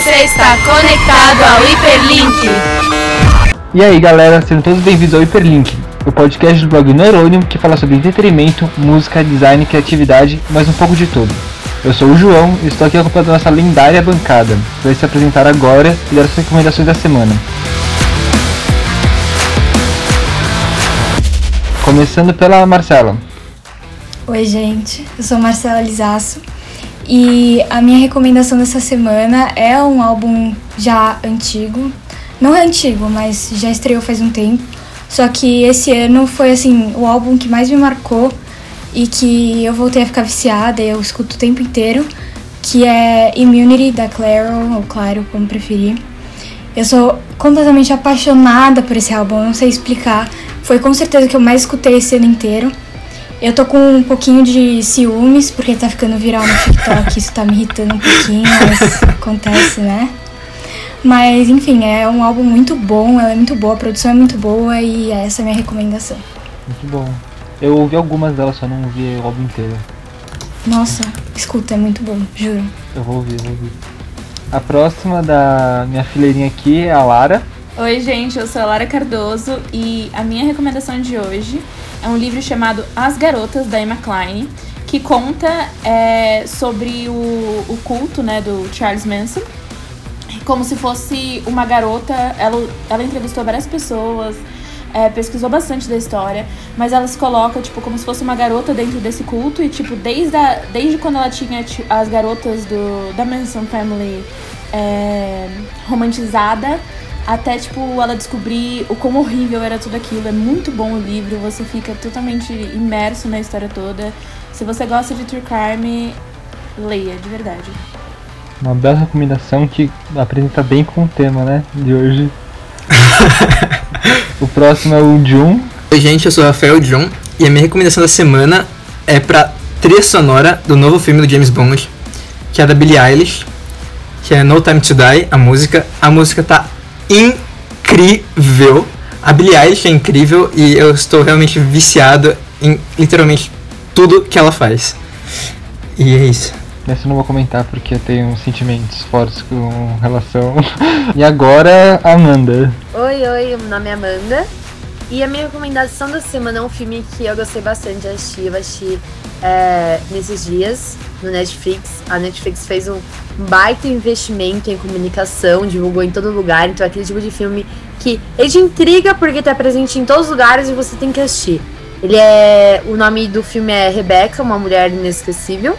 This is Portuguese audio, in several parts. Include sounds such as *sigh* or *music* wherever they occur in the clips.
Você está conectado ao Hiperlink. E aí galera, sejam todos bem-vindos ao Hiperlink, o podcast do blog Neurônio que fala sobre entretenimento, música, design, criatividade, mas um pouco de tudo. Eu sou o João e estou aqui acompanhando nossa lendária bancada, que vai se apresentar agora e dar as recomendações da semana. Começando pela Marcela. Oi, gente. Eu sou Marcela Lizasso e a minha recomendação dessa semana é um álbum já antigo. Não é antigo, mas já estreou faz um tempo. Só que esse ano foi assim o álbum que mais me marcou e que eu voltei a ficar viciada eu escuto o tempo inteiro, que é Immunity da Claro, ou Claro, como preferir. Eu sou completamente apaixonada por esse álbum, não sei explicar. Foi com certeza que eu mais escutei esse ano inteiro. Eu tô com um pouquinho de ciúmes, porque tá ficando viral no TikTok, *laughs* isso tá me irritando um pouquinho, mas acontece, né? Mas enfim, é um álbum muito bom, ela é muito boa, a produção é muito boa e essa é a minha recomendação. Muito bom. Eu ouvi algumas delas, só não ouvi o álbum inteiro. Nossa, escuta, é muito bom, juro. Eu vou ouvir, eu vou ouvir. A próxima da minha fileirinha aqui é a Lara. Oi, gente, eu sou a Lara Cardoso e a minha recomendação de hoje é um livro chamado As Garotas, da Emma Klein, que conta é, sobre o, o culto né, do Charles Manson. Como se fosse uma garota, ela, ela entrevistou várias pessoas, é, pesquisou bastante da história, mas ela se coloca, tipo, como se fosse uma garota dentro desse culto, e, tipo, desde, a, desde quando ela tinha as garotas do, da Manson Family é, romantizada, até, tipo, ela descobrir o quão horrível era tudo aquilo. É muito bom o livro, você fica totalmente imerso na história toda. Se você gosta de True Crime, leia, de verdade. Uma bela recomendação que apresenta bem com o tema, né, de hoje. *laughs* o próximo é o Jun. Oi, gente, eu sou o Rafael Jun e a minha recomendação da semana é pra trilha sonora do novo filme do James Bond, que é da Billie Eilish, que é No Time to Die, a música. A música tá incrível. A Billie Eilish é incrível e eu estou realmente viciado em literalmente tudo que ela faz. E é isso. Essa eu não vou comentar porque eu tenho sentimentos fortes com relação. *laughs* e agora, Amanda. Oi, oi, meu nome é Amanda. E a minha recomendação da semana é um filme que eu gostei bastante de assistir. Eu assisti é, nesses dias no Netflix. A Netflix fez um baita investimento em comunicação, divulgou em todo lugar. Então é aquele tipo de filme que ele te intriga porque tá presente em todos os lugares e você tem que assistir. Ele é. O nome do filme é Rebecca, uma mulher inesquecível.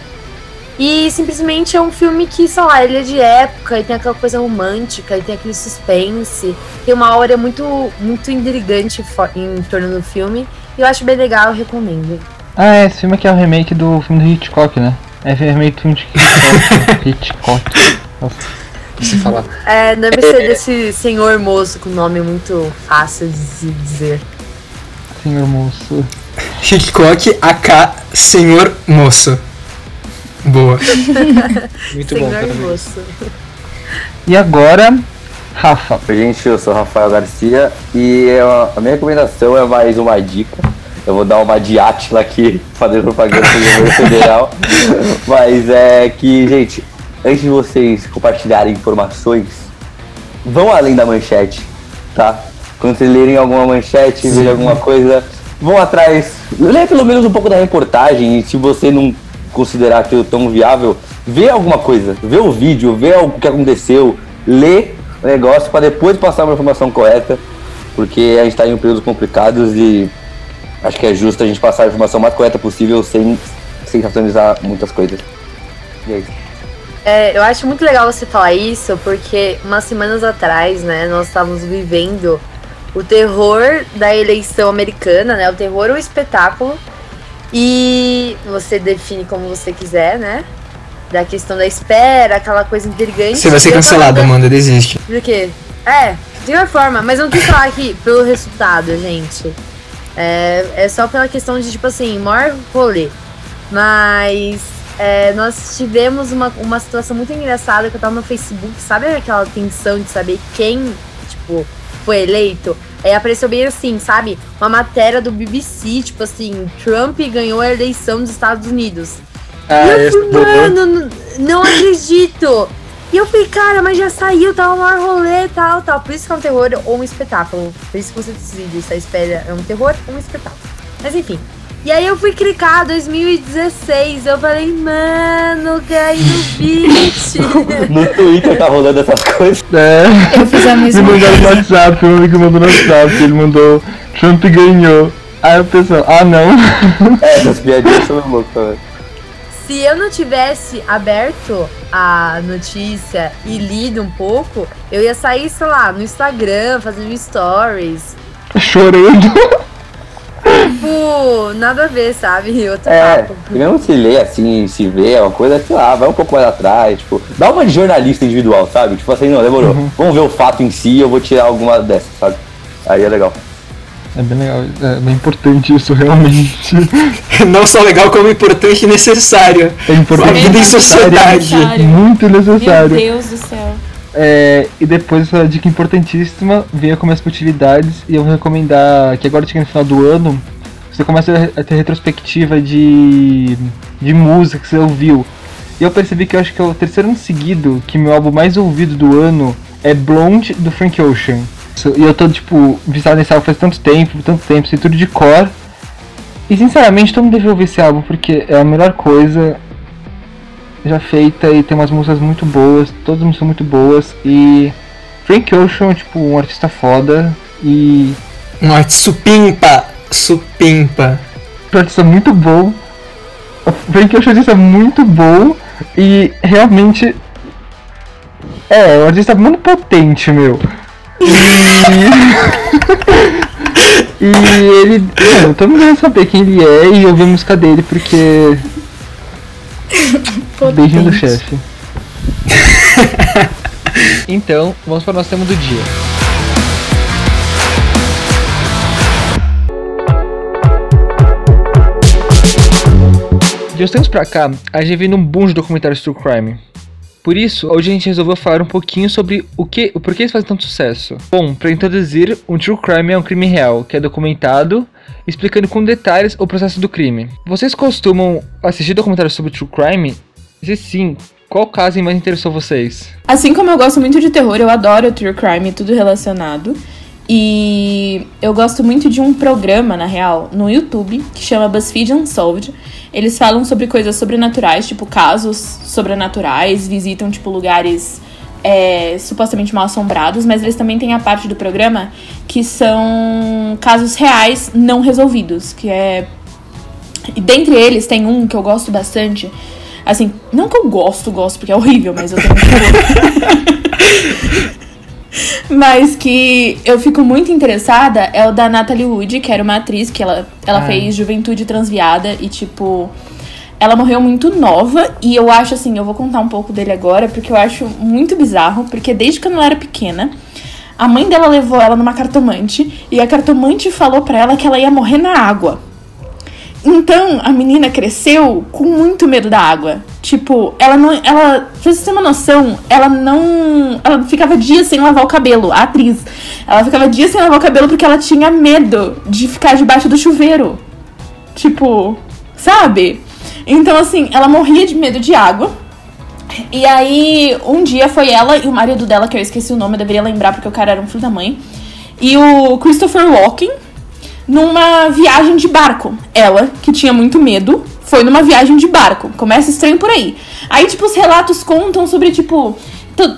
E simplesmente é um filme que, sei lá, ele é de época e tem aquela coisa romântica e tem aquele suspense. Tem uma hora muito, muito intrigante em torno do filme. E eu acho bem legal, eu recomendo. Ah, é, esse filme aqui é o remake do filme do Hitchcock, né? É remake do filme de Hitchcock. *laughs* Hitchcock. Nossa. Se falar. É, deve ser desse senhor moço com nome muito fácil de dizer. Senhor moço. Hitchcock, AK, senhor moço. Boa. *laughs* Muito senhor bom. E agora, Rafa. Oi, gente, eu sou o Rafael Garcia e eu- a minha recomendação é mais uma dica. Eu vou dar uma de Atila aqui, *laughs* fazer propaganda do governo *laughs* federal. Mas é que, gente, antes de vocês compartilharem informações, vão além da manchete, tá? Quando vocês lerem alguma manchete, verem alguma coisa, vão atrás, lê pelo menos um pouco da reportagem e se você não considerar aquilo tão viável, vê alguma coisa, vê o vídeo, vê o que aconteceu, lê o negócio para depois passar uma informação correta, porque a gente está em períodos complicados e acho que é justo a gente passar a informação mais correta possível sem sensacionalizar muitas coisas. E é isso. É, eu acho muito legal você falar isso, porque umas semanas atrás, né, nós estávamos vivendo o terror da eleição americana, né? O terror ou espetáculo. E você define como você quiser, né? Da questão da espera, aquela coisa intrigante. Você vai ser falando- Amanda, desiste. Por quê? É, de qualquer forma, mas eu não quis falar aqui pelo resultado, gente. É, é só pela questão de, tipo assim, maior rolê. Mas é, nós tivemos uma, uma situação muito engraçada que eu tava no Facebook, sabe aquela tensão de saber quem, tipo, foi eleito? Aí apareceu bem assim, sabe? Uma matéria do BBC, tipo assim, Trump ganhou a eleição dos Estados Unidos. Ah, E eu fui, mano, não acredito. E eu falei, cara, mas já saiu, tá um maior rolê, tal, tal. Por isso que é um terror ou um espetáculo. Por isso que você decide se a espera é um terror ou um espetáculo. Mas enfim. E aí eu fui clicar 2016. Eu falei, mano, caí no beat. *laughs* No Twitter tá rolando essas coisas. É. Eu fiz a Me mesma mandaram no coisa. WhatsApp, um amigo mandou no WhatsApp, ele mandou Trump ganhou. Aí eu pensei, ah não. É, essas piadinhas são loucas, velho. Se eu não tivesse aberto a notícia e lido um pouco, eu ia sair, sei lá, no Instagram, fazendo stories. Chorando. *laughs* Tipo, nada a ver, sabe? *laughs* Outro É, papo. mesmo se lê assim, se vê, é uma coisa, sei lá, vai um pouco mais atrás, tipo, dá uma de jornalista individual, sabe? Tipo assim, não, demorou. Vamos ver o fato em si, eu vou tirar alguma dessas, sabe? Aí é legal. É bem legal, é bem importante isso realmente. *laughs* Não só legal, como importante e necessário. É importante. A vida em sociedade. Necessário. Muito Meu necessário. Deus do céu. É, e depois essa dica importantíssima vem com minhas utilidades e eu vou recomendar que agora chega no final do ano, você começa a ter retrospectiva de, de música que você ouviu. E eu percebi que eu acho que é o terceiro ano seguido que meu álbum mais ouvido do ano é Blonde do Frank Ocean. E eu tô, tipo, viciado nesse álbum faz tanto tempo, tanto tempo, sei tudo de cor. E sinceramente, todo mundo deve ouvir esse álbum porque é a melhor coisa já feita e tem umas músicas muito boas, todas as músicas são muito boas e Frank Ocean é tipo um artista foda e Um arte supimpa, supimpa. um artista muito bom. O Frank Ocean é um artista muito bom e realmente é, um artista muito potente, meu. E, *laughs* e ele, mano, todo mundo deve saber quem ele é e ouvir a música dele porque Beijinho do Potente. chefe. *laughs* então, vamos para o nosso tema do dia. De uns tempos pra cá, a gente vem num boom de documentários true crime. Por isso, hoje a gente resolveu falar um pouquinho sobre o que, o porquê eles fazem tanto sucesso. Bom, para introduzir, um true crime é um crime real, que é documentado, explicando com detalhes o processo do crime. Vocês costumam assistir documentários sobre true crime? Se sim, qual caso mais interessou vocês? Assim como eu gosto muito de terror, eu adoro true crime e tudo relacionado. E eu gosto muito de um programa, na real, no YouTube, que chama BuzzFeed Unsolved. Eles falam sobre coisas sobrenaturais, tipo casos sobrenaturais, visitam, tipo, lugares é, supostamente mal assombrados, mas eles também têm a parte do programa que são casos reais não resolvidos, que é e dentre eles tem um que eu gosto bastante. Assim, não que eu gosto, gosto, porque é horrível, mas eu tenho *laughs* *laughs* Mas que eu fico muito interessada é o da Natalie Wood, que era uma atriz que ela, ela Ah. fez Juventude Transviada e, tipo, ela morreu muito nova. E eu acho assim, eu vou contar um pouco dele agora, porque eu acho muito bizarro, porque desde quando ela era pequena. A mãe dela levou ela numa cartomante e a cartomante falou pra ela que ela ia morrer na água. Então, a menina cresceu com muito medo da água. Tipo, ela não. Ela. Pra você ter uma noção, ela não. Ela ficava dias sem lavar o cabelo, a atriz. Ela ficava dias sem lavar o cabelo porque ela tinha medo de ficar debaixo do chuveiro. Tipo, sabe? Então, assim, ela morria de medo de água. E aí, um dia foi ela e o marido dela, que eu esqueci o nome, eu deveria lembrar porque o cara era um filho da mãe. E o Christopher Walken, numa viagem de barco. Ela, que tinha muito medo, foi numa viagem de barco. Começa estranho por aí. Aí, tipo, os relatos contam sobre, tipo,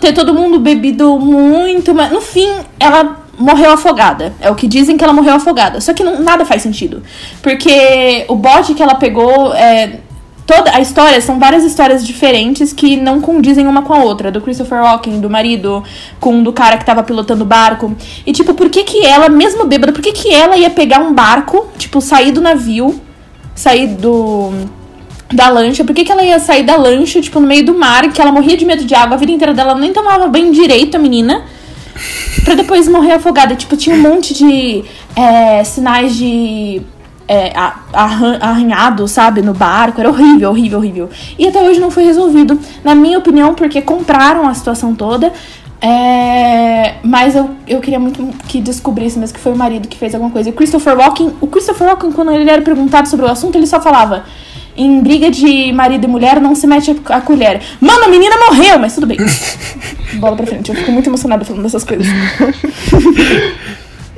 ter todo mundo bebido muito, mas no fim, ela morreu afogada. É o que dizem que ela morreu afogada. Só que não, nada faz sentido. Porque o bote que ela pegou é. Toda a história são várias histórias diferentes que não condizem uma com a outra. Do Christopher Walken, do marido, com do cara que tava pilotando o barco. E, tipo, por que que ela, mesmo bêbada, por que que ela ia pegar um barco, tipo, sair do navio, sair do. da lancha? Por que que ela ia sair da lancha, tipo, no meio do mar, que ela morria de medo de água a vida inteira dela, ela nem tomava banho direito, a menina? Pra depois morrer afogada. Tipo, tinha um monte de é, sinais de é, arranhado, sabe, no barco. Era horrível, horrível, horrível. E até hoje não foi resolvido. Na minha opinião, porque compraram a situação toda. É, mas eu, eu queria muito que descobrisse mesmo que foi o marido que fez alguma coisa. E o Christopher Walken, o Christopher Walken, quando ele era perguntado sobre o assunto, ele só falava: em briga de marido e mulher não se mete a colher. Mano, a menina morreu, mas tudo bem. *laughs* Bola pra frente, eu fico muito emocionada falando dessas coisas.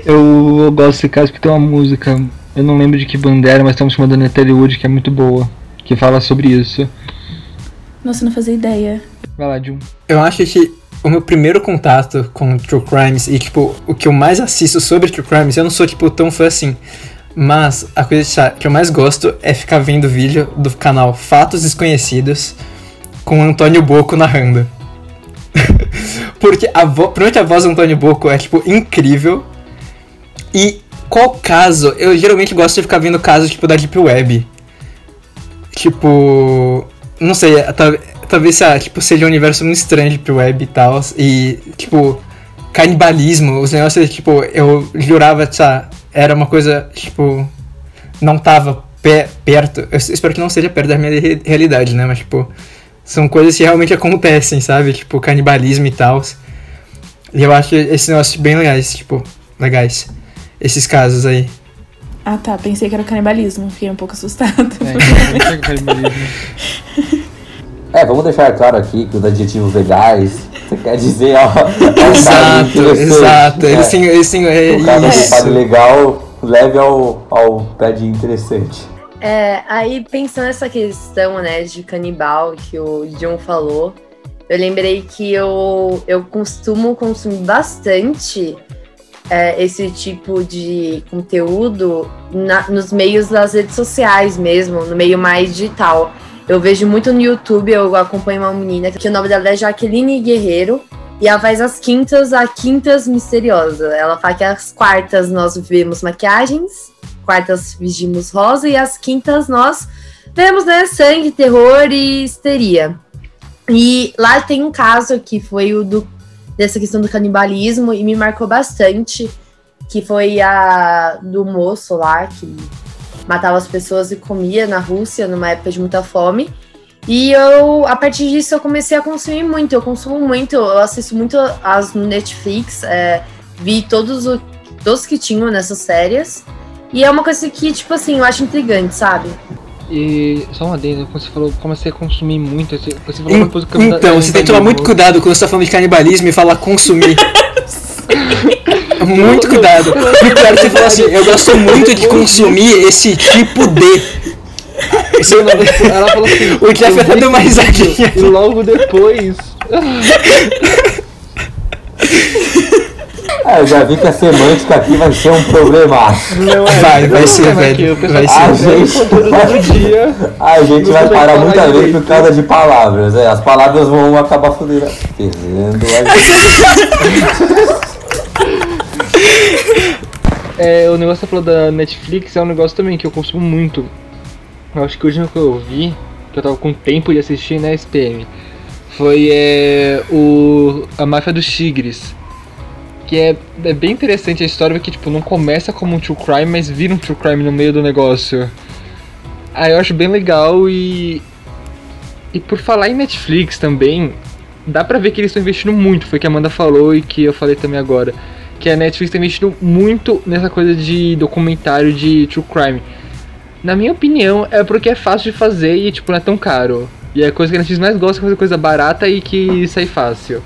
eu, eu gosto desse caso porque tem uma música, eu não lembro de que banda era, mas estamos chamando Natalie Wood, que é muito boa, que fala sobre isso. Nossa, não fazia ideia. Vai lá, Jun. Eu acho que o meu primeiro contato com True Crimes e, tipo, o que eu mais assisto sobre True Crimes, eu não sou, tipo, tão fã assim. Mas a coisa que eu mais gosto é ficar vendo vídeo do canal Fatos Desconhecidos com Antônio Boco narrando. *laughs* Porque a vo a voz do Antônio Boco é, tipo, incrível. E qual caso? Eu geralmente gosto de ficar vendo casos, tipo, da Deep Web. Tipo. Não sei, talvez ah, tipo, seja um universo muito estranho de Deep Web e tal. E, tipo, canibalismo, os negócios, tipo, eu jurava, sabe, era uma coisa, tipo, não tava pe perto. Eu espero que não seja perto da minha re realidade, né? Mas, tipo, são coisas que realmente acontecem, sabe? Tipo, canibalismo e tal. E eu acho esse negócio bem legais, tipo, legais. Esses casos aí. Ah tá, pensei que era canibalismo, fiquei um pouco assustado. É, *laughs* é canibalismo. É, vamos deixar claro aqui que os adjetivos legais, você quer dizer, ó. É exato, exato. É, eles sim, eles sim, é o cara isso. legal leve ao, ao pé de interessante. É, aí pensando nessa questão, né, de canibal que o John falou, eu lembrei que eu, eu costumo consumir bastante é, esse tipo de conteúdo na, nos meios das redes sociais mesmo, no meio mais digital. Eu vejo muito no YouTube, eu acompanho uma menina que o nome dela é Jaqueline Guerreiro. E ela faz as quintas, a quintas misteriosa. Ela fala que as quartas nós vemos maquiagens, quartas vestimos rosa e as quintas nós vemos né, sangue, terror e histeria. E lá tem um caso que foi o do, dessa questão do canibalismo e me marcou bastante, que foi a do moço lá que matava as pessoas e comia na Rússia numa época de muita fome. E eu, a partir disso, eu comecei a consumir muito. Eu consumo muito, eu assisto muito as Netflix, é, vi todos, o, todos que tinham nessas séries. E é uma coisa que, tipo assim, eu acho intrigante, sabe? E só uma adendo, quando você falou, comecei a consumir muito, você falou uma coisa que Então, você tem que tomar muito cuidado quando você tá falando de canibalismo e falar consumir. *laughs* *laughs* muito cuidado. E pior que você falou assim, eu gosto muito de consumir esse tipo de. Ela falou assim, o Jeff até deu uma risadinha. E logo depois. *laughs* É, eu já vi que a semântica aqui vai ser um problema. Não é, vai, vai ser, velho. Vai ser. A gente, dia, a gente vai parar muita vez por causa de palavras. É, as palavras vão acabar fudendo. *laughs* é, o negócio que você falou da Netflix é um negócio também que eu consumo muito. Eu acho que hoje que eu vi, que eu tava com tempo de assistir na SPM, foi é, o A Máfia dos Tigres. Que é, é bem interessante a história, porque tipo, não começa como um true crime, mas vira um true crime no meio do negócio. Aí eu acho bem legal e. E por falar em Netflix também, dá pra ver que eles estão investindo muito, foi o que a Amanda falou e que eu falei também agora. Que a Netflix está investindo muito nessa coisa de documentário de true crime. Na minha opinião, é porque é fácil de fazer e tipo, não é tão caro. E é a coisa que a Netflix mais gosta é fazer coisa barata e que sai fácil.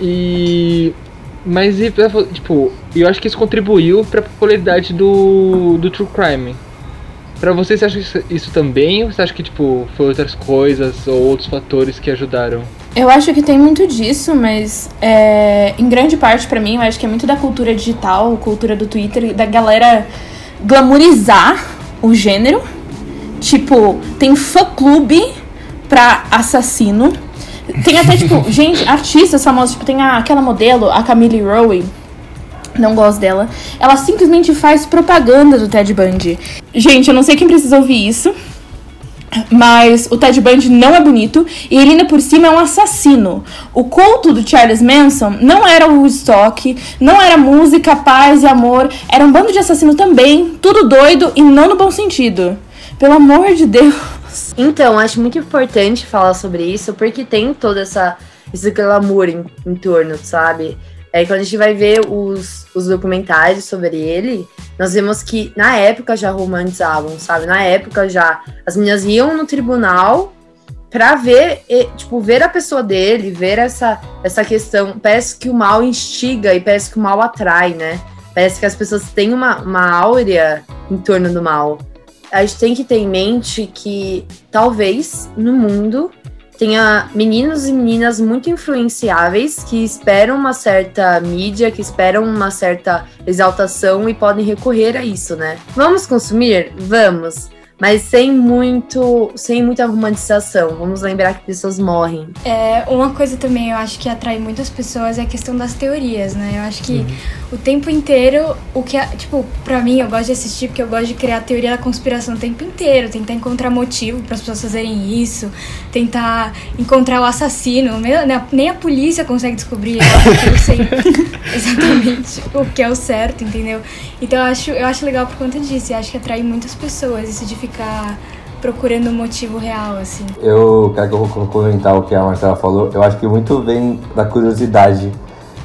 E. Mas, tipo, eu acho que isso contribuiu pra popularidade do, do True Crime. Pra você, você acha isso, isso também? Ou você acha que, tipo, foi outras coisas ou outros fatores que ajudaram? Eu acho que tem muito disso, mas é, em grande parte para mim, eu acho que é muito da cultura digital, cultura do Twitter, da galera glamourizar o gênero. Tipo, tem fã-clube pra assassino. Tem até, tipo, gente, artistas famosos, tipo, tem a, aquela modelo, a Camille Rowe. Não gosto dela. Ela simplesmente faz propaganda do Ted Bundy. Gente, eu não sei quem precisa ouvir isso. Mas o Ted Bundy não é bonito e ele ainda por cima é um assassino. O culto do Charles Manson não era o Woodstock, não era música, paz e amor, era um bando de assassino também, tudo doido e não no bom sentido. Pelo amor de Deus. Então, acho muito importante falar sobre isso porque tem toda essa esse glamour em, em torno, sabe? É quando a gente vai ver os, os documentários sobre ele, nós vemos que na época já romantizavam, sabe? Na época já as meninas iam no tribunal pra ver, e, tipo, ver a pessoa dele, ver essa, essa questão. Parece que o mal instiga e parece que o mal atrai, né? Parece que as pessoas têm uma, uma áurea em torno do mal. A gente tem que ter em mente que talvez no mundo tenha meninos e meninas muito influenciáveis que esperam uma certa mídia, que esperam uma certa exaltação e podem recorrer a isso, né? Vamos consumir? Vamos mas sem muito, sem muita romantização. Vamos lembrar que pessoas morrem. É, uma coisa também eu acho que atrai muitas pessoas é a questão das teorias, né? Eu acho que uhum. o tempo inteiro, o que, tipo, pra mim, eu gosto de assistir porque eu gosto de criar a teoria da conspiração o tempo inteiro, tentar encontrar motivo para as pessoas fazerem isso, tentar encontrar o assassino. Né? Nem a polícia consegue descobrir, eu sei *laughs* exatamente o que é o certo, entendeu? Então eu acho, eu acho legal por conta disso, eu acho que atrai muitas pessoas isso de ficar procurando um motivo real, assim. Eu quero que eu vou comentar o que a Marcela falou. Eu acho que muito vem da curiosidade.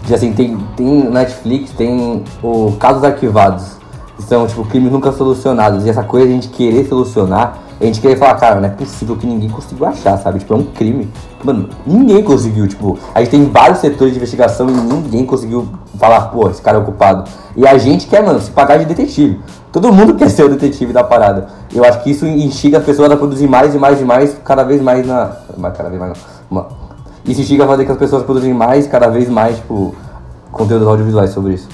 De assim, tem, tem Netflix, tem o Casos Arquivados. Que são, tipo, crimes nunca solucionados. E essa coisa de a gente querer solucionar a gente queria falar, cara, não é possível que ninguém conseguiu achar, sabe? Tipo, é um crime. Mano, ninguém conseguiu, tipo, a gente tem vários setores de investigação e ninguém conseguiu falar, pô, esse cara é ocupado. E a gente quer, mano, se pagar de detetive. Todo mundo quer ser o detetive da parada. Eu acho que isso instiga as pessoas a produzir mais e mais e mais, cada vez mais na. Cada vez mais não. Isso instiga a fazer que as pessoas produzem mais, cada vez mais, tipo, conteúdos audiovisuais sobre isso.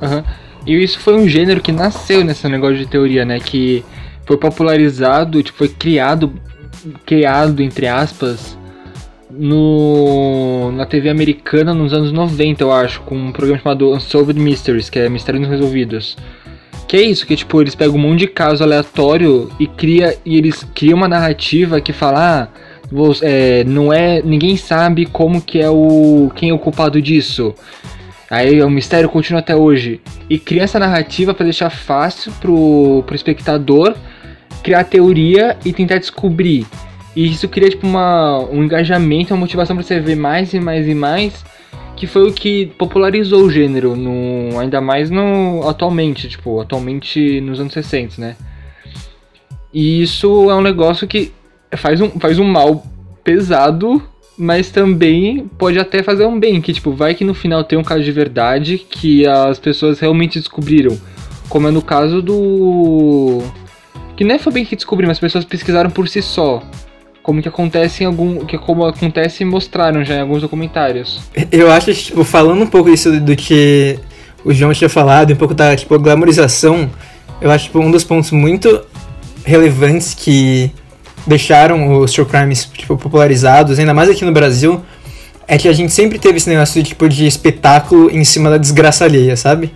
Uhum. E isso foi um gênero que nasceu nesse negócio de teoria, né? Que foi popularizado, tipo, foi criado, criado entre aspas, no na TV americana nos anos 90, eu acho, com um programa chamado Unsolved Mysteries, que é Mistérios Resolvidos. Que é isso, que tipo, eles pegam um monte de caso aleatório e cria e eles criam uma narrativa que fala, ah, é, não é, ninguém sabe como que é o quem é o culpado disso. Aí o mistério continua até hoje. E cria essa narrativa para deixar fácil pro, pro espectador criar teoria e tentar descobrir. E isso cria tipo uma, um engajamento, uma motivação para você ver mais e mais e mais, que foi o que popularizou o gênero, no, ainda mais no atualmente, tipo, atualmente nos anos 60, né? E isso é um negócio que faz um, faz um mal pesado, mas também pode até fazer um bem, que tipo, vai que no final tem um caso de verdade que as pessoas realmente descobriram. Como é no caso do que nem foi bem que descobri, mas as pessoas pesquisaram por si só. Como que acontece em algum. Que como acontece mostraram já em alguns documentários. Eu acho, tipo, falando um pouco isso do que o João tinha falado, um pouco da tipo, glamorização, eu acho tipo, um dos pontos muito relevantes que deixaram os true crimes tipo, popularizados, ainda mais aqui no Brasil, é que a gente sempre teve esse negócio de, tipo, de espetáculo em cima da desgraça alheia, sabe?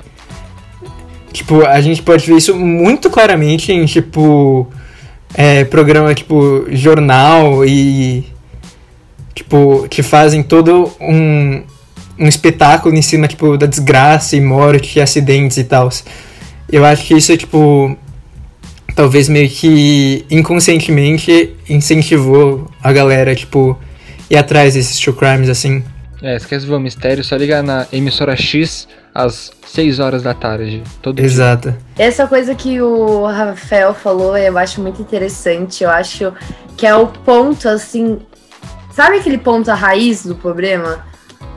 Tipo, a gente pode ver isso muito claramente em, tipo, é, programa, tipo, jornal e, tipo, que fazem todo um, um espetáculo em cima, tipo, da desgraça e morte e acidentes e tal. Eu acho que isso tipo, talvez meio que inconscientemente incentivou a galera, tipo, ir atrás desses true crimes, assim. É, esquece ver o mistério, só liga na emissora X às 6 horas da tarde. Todo Exato. Dia. Essa coisa que o Rafael falou, eu acho muito interessante. Eu acho que é o ponto, assim. Sabe aquele ponto a raiz do problema?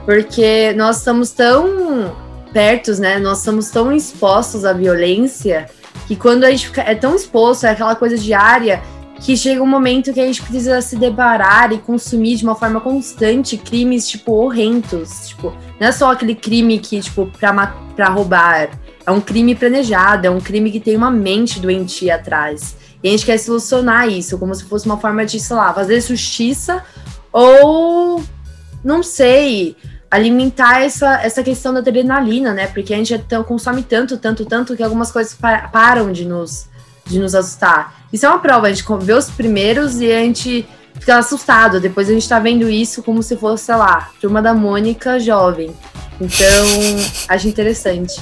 Porque nós estamos tão perto, né? Nós estamos tão expostos à violência que quando a gente fica, é tão exposto, é aquela coisa diária que chega um momento que a gente precisa se deparar e consumir de uma forma constante crimes, tipo, horrendos. Tipo, não é só aquele crime que, tipo, pra, pra roubar. É um crime planejado, é um crime que tem uma mente doentia atrás. E a gente quer solucionar isso, como se fosse uma forma de, sei lá, fazer justiça ou, não sei, alimentar essa, essa questão da adrenalina, né? Porque a gente é consome tanto, tanto, tanto que algumas coisas param de nos, de nos assustar. Isso é uma prova, a gente vê os primeiros e a gente fica assustado. Depois a gente tá vendo isso como se fosse, sei lá, turma da Mônica jovem. Então, *laughs* acho interessante.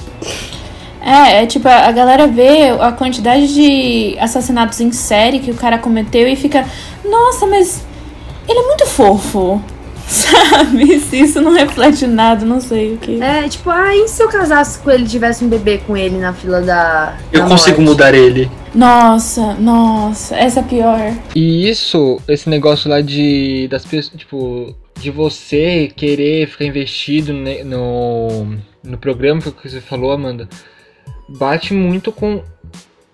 É, é tipo, a galera vê a quantidade de assassinatos em série que o cara cometeu e fica, nossa, mas ele é muito fofo. *laughs* Sabe? Se isso não reflete nada, não sei o que. É, tipo, ah, e se eu casasse com ele e tivesse um bebê com ele na fila da. Eu da consigo morte? mudar ele. Nossa, nossa, essa é pior. E isso, esse negócio lá de das pessoas, tipo, de você querer ficar investido no, no programa que você falou, Amanda, bate muito com,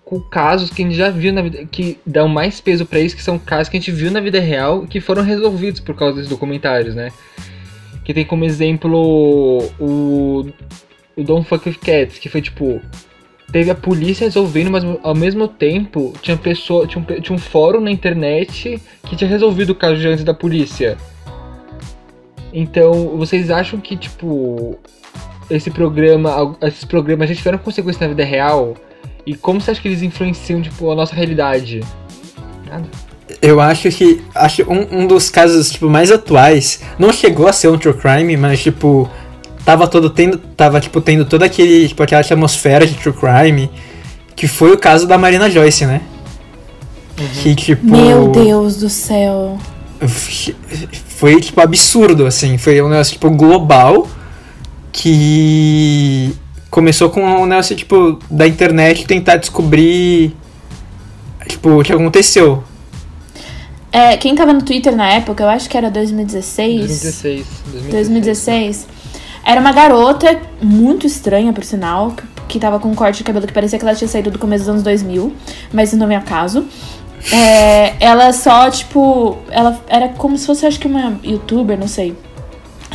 com casos que a gente já viu na vida, que dão mais peso pra isso, que são casos que a gente viu na vida real que foram resolvidos por causa desses documentários, né? Que tem como exemplo o, o Don't Fuck With Cats, que foi tipo, teve a polícia resolvendo, mas ao mesmo tempo tinha pessoa, tinha um, tinha um fórum na internet que tinha resolvido o caso antes da polícia. Então, vocês acham que tipo esse programa, esses programas já tiveram consequência na vida real? E como você acha que eles influenciam tipo a nossa realidade? Nada. Eu acho que. Acho um, um dos casos, tipo, mais atuais. Não chegou a ser um true crime, mas tipo. Tava todo tendo. Tava, tipo, tendo toda aquele. Tipo, aquela atmosfera de true crime. Que foi o caso da Marina Joyce, né? Que tipo. Meu Deus do céu. Foi, tipo, absurdo, assim. Foi um negócio, tipo, global. Que. Começou com um negócio, tipo, da internet tentar descobrir. Tipo, o que aconteceu. É, quem tava no Twitter na época, eu acho que era 2016. 2016. 2016. Era uma garota muito estranha, por sinal, que, tava com um corte de cabelo que parecia que ela tinha saído do começo dos anos 2000, mas não é acaso. É, ela só, tipo, ela era como se fosse, acho que uma youtuber, não sei.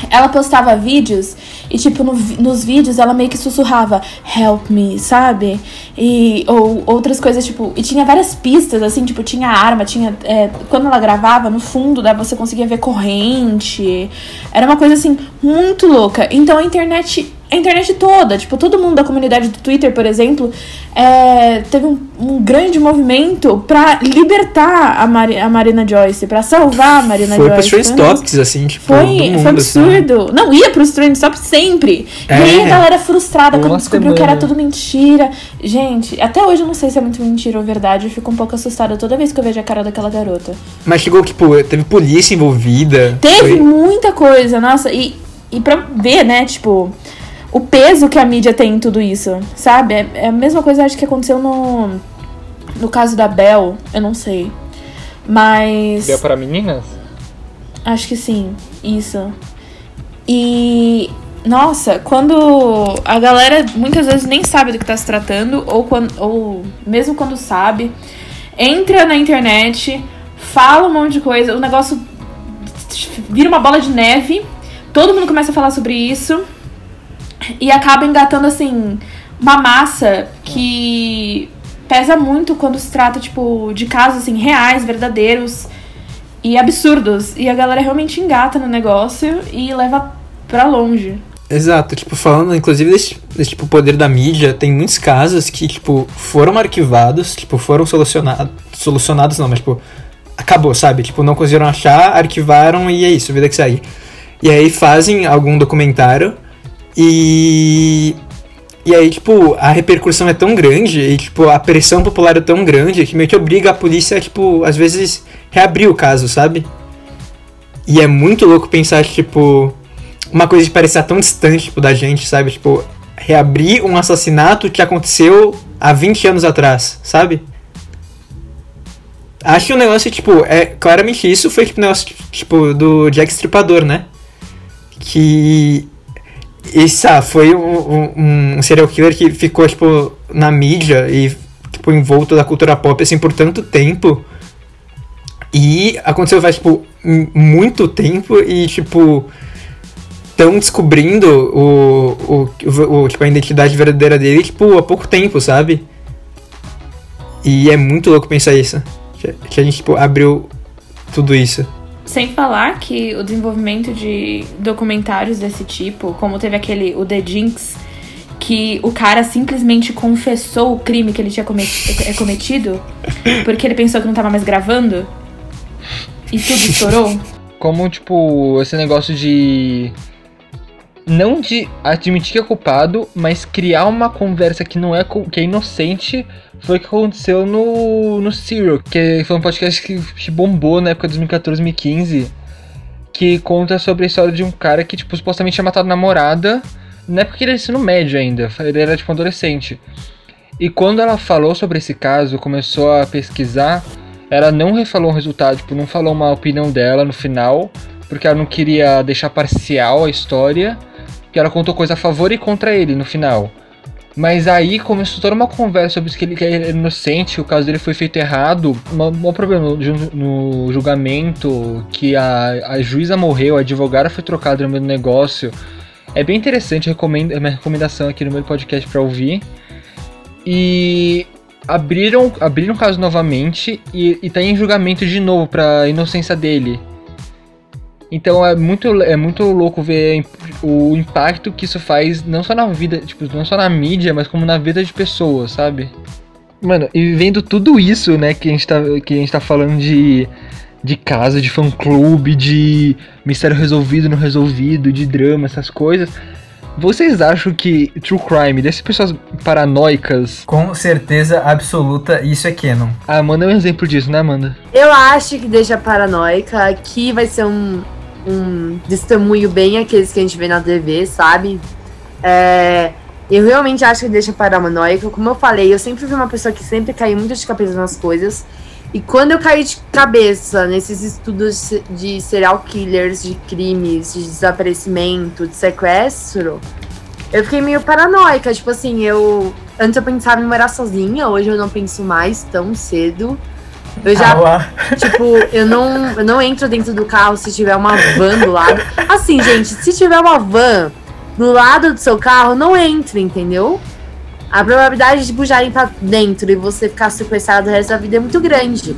Ela postava vídeos e, tipo, no nos vídeos ela meio que sussurrava Help me, sabe? E, ou outras coisas, tipo... E tinha várias pistas, assim, tipo, tinha arma, tinha... é, quando ela gravava, no fundo, né, você conseguia ver corrente. Era uma coisa, assim, muito louca. Então a internet... A internet toda, tipo, todo mundo da comunidade do Twitter, por exemplo, é, teve um, um grande movimento pra libertar a, Mari- a Marina Joyce, pra salvar a Marina Foi Joyce. pros trend negócio- topics, assim, tipo, foi, do mundo, foi assim. absurdo. Não, ia pros trend topics sempre. É. E aí a galera frustrada quando descobriu que era tudo mentira. Gente, até hoje eu não sei se é muito mentira ou verdade. Eu fico um pouco assustada toda vez que eu vejo a cara daquela garota. Mas chegou, tipo, teve polícia envolvida. Teve foi- muita coisa, nossa. E, e pra ver, né, tipo, o peso que a mídia tem em tudo isso, sabe? É, é a mesma coisa, acho que aconteceu no, no caso da Bel. Eu não sei. Mas. Deu para meninas? Acho que sim, isso. E nossa, quando a galera muitas vezes nem sabe do que tá se tratando, ou, quando, ou mesmo quando sabe, entra na internet, fala um monte de coisa, o negócio vira uma bola de neve, todo mundo começa a falar sobre isso e acaba engatando assim uma massa que pesa muito quando se trata tipo de casos assim reais, verdadeiros e absurdos. E a galera realmente engata no negócio e leva pra longe. Exato, tipo, falando inclusive desse, desse tipo poder da mídia, tem muitos casos que, tipo, foram arquivados, tipo, foram solucionados. Solucionados não, mas tipo, acabou, sabe? Tipo, não conseguiram achar, arquivaram e é isso, vida que segue. E aí fazem algum documentário e. E aí, tipo, a repercussão é tão grande e, tipo, a pressão popular é tão grande que meio que obriga a polícia tipo, às vezes reabrir o caso, sabe? E é muito louco pensar, tipo, uma coisa que parecia tão distante, tipo, da gente, sabe? Tipo, reabrir um assassinato que aconteceu há 20 anos atrás, sabe? Acho que o negócio, tipo, é claramente isso foi tipo o negócio, tipo, do Jack Stripador, né? Que. Esse, ah, foi um, um, um serial killer que ficou, tipo, na mídia e, tipo, envolto da cultura pop, assim, por tanto tempo. E aconteceu faz, tipo, muito tempo e, tipo, estão descobrindo o, o, o, tipo, a identidade verdadeira dele, tipo, há pouco tempo, sabe? E é muito louco pensar isso. Que a gente, tipo, abriu tudo isso. Sem falar que o desenvolvimento de documentários desse tipo, como teve aquele, o The Jinx, que o cara simplesmente confessou o crime que ele tinha é, cometido, *laughs* porque ele pensou que não tava mais gravando, e tudo estourou. Como, tipo, esse negócio de. Não de admitir que é culpado, mas criar uma conversa que não é que é inocente foi o que aconteceu no, no Serial, que foi um podcast que, bombou na época de 2014, 2015. que conta sobre a história de um cara que, tipo, supostamente tinha matado a namorada, na época que ele era ensino médio ainda, ele era, tipo, adolescente. E quando ela falou sobre esse caso, começou a pesquisar, ela não refalou o resultado, tipo, não falou uma opinião dela no final, porque ela não queria deixar parcial a história, que ela contou coisa a favor e contra ele no final. Mas aí começou toda uma conversa sobre que ele, que ele é inocente, o caso dele foi feito errado. Um problema no, no, julgamento, que a, a juíza morreu, a advogada foi trocada no meio do negócio. É bem interessante, recomendo, é minha recomendação aqui no meu podcast para ouvir. E abriram, abriram o caso novamente e, e tá em julgamento de novo pra inocência dele. Então é muito, é muito louco ver o impacto que isso faz, não só na vida, tipo, não só na mídia, mas como na vida de pessoas, sabe? Mano, e vendo tudo isso, né, que a gente tá, que a gente tá falando de, de casa, de fã-clube, de mistério resolvido, não resolvido, de drama, essas coisas. Vocês acham que True Crime deixa pessoas paranoicas? Com certeza absoluta, isso é canon. A Amanda é um exemplo disso, né, Amanda? Eu acho que deixa paranoica. Aqui vai ser um, um testemunho bem aqueles que a gente vê na TV, sabe? É, eu realmente acho que deixa paranoica. Como eu falei, eu sempre fui uma pessoa que sempre caiu muito de cabeça nas coisas. E quando eu caí de cabeça nesses estudos de serial killers, de crimes, de desaparecimento, de sequestro, eu fiquei meio paranoica. Tipo assim, eu. Antes eu pensava em morar sozinha, hoje eu não penso mais tão cedo. Eu já, tipo, eu não, eu não entro dentro do carro se tiver uma van do lado. Assim, gente, se tiver uma van do lado do seu carro, não entre, entendeu? A probabilidade de puxarem pra dentro e você ficar sequestrado o resto da vida é muito grande.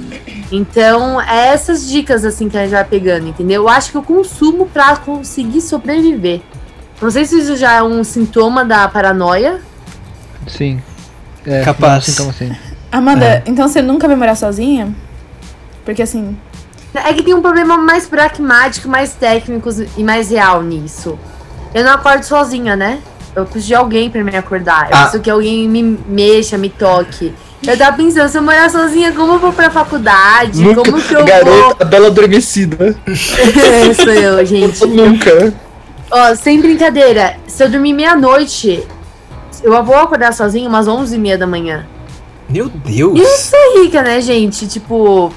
Então, é essas dicas assim que a gente vai pegando, entendeu? Eu acho que eu consumo pra conseguir sobreviver. Não sei se isso já é um sintoma da paranoia. Sim. É, Capaz. é um sintoma, sim. Amanda, É. então você nunca vai morar sozinha? Porque assim. É que tem um problema mais pragmático, mais técnico e mais real nisso. Eu não acordo sozinha, né? Eu preciso de alguém pra me acordar. Eu Ah. preciso que alguém me mexa, me toque. Eu tava pensando, se eu morar sozinha, como eu vou pra faculdade? como que eu garota bela adormecida. vou. *laughs* Sou eu, gente. *laughs* Nunca. Ó, sem brincadeira, se eu dormir meia-noite, eu vou acordar sozinha umas 11 e meia da manhã. Meu Deus! E eu sou rica, né, gente? Tipo.